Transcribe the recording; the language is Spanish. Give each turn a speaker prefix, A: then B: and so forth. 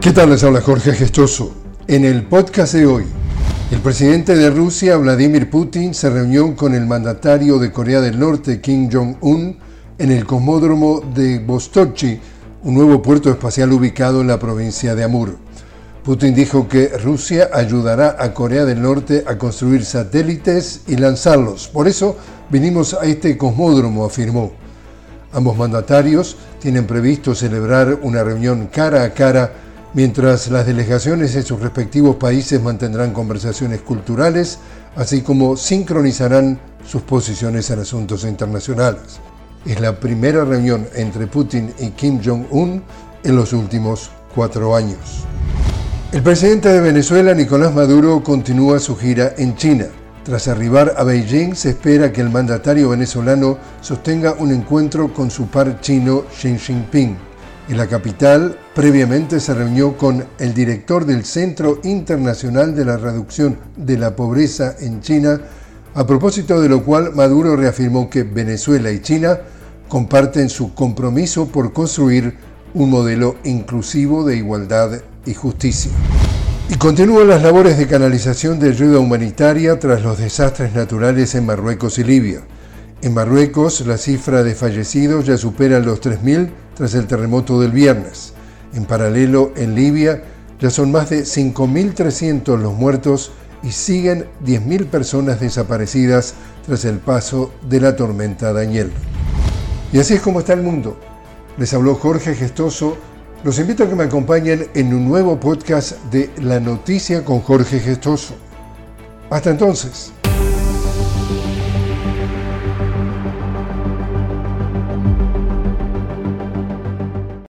A: ¿Qué tal? Les habla Jorge Gestoso. En el podcast de hoy, el presidente de Rusia, Vladimir Putin, se reunió con el mandatario de Corea del Norte, Kim Jong-un, en el cosmódromo de Vostochi, un nuevo puerto espacial ubicado en la provincia de Amur. Putin dijo que Rusia ayudará a Corea del Norte a construir satélites y lanzarlos. Por eso vinimos a este cosmódromo, afirmó. Ambos mandatarios tienen previsto celebrar una reunión cara a cara mientras las delegaciones de sus respectivos países mantendrán conversaciones culturales, así como sincronizarán sus posiciones en asuntos internacionales. Es la primera reunión entre Putin y Kim Jong-un en los últimos cuatro años. El presidente de Venezuela, Nicolás Maduro, continúa su gira en China. Tras arribar a Beijing, se espera que el mandatario venezolano sostenga un encuentro con su par chino Xi Jinping. En la capital, previamente se reunió con el director del Centro Internacional de la Reducción de la Pobreza en China, a propósito de lo cual Maduro reafirmó que Venezuela y China comparten su compromiso por construir un modelo inclusivo de igualdad y justicia. Y continúan las labores de canalización de ayuda humanitaria tras los desastres naturales en Marruecos y Libia. En Marruecos, la cifra de fallecidos ya supera los 3.000 tras el terremoto del viernes. En paralelo, en Libia, ya son más de 5.300 los muertos y siguen 10.000 personas desaparecidas tras el paso de la tormenta Daniel. Y así es como está el mundo. Les habló Jorge Gestoso. Los invito a que me acompañen en un nuevo podcast de La Noticia con Jorge Gestoso. Hasta entonces.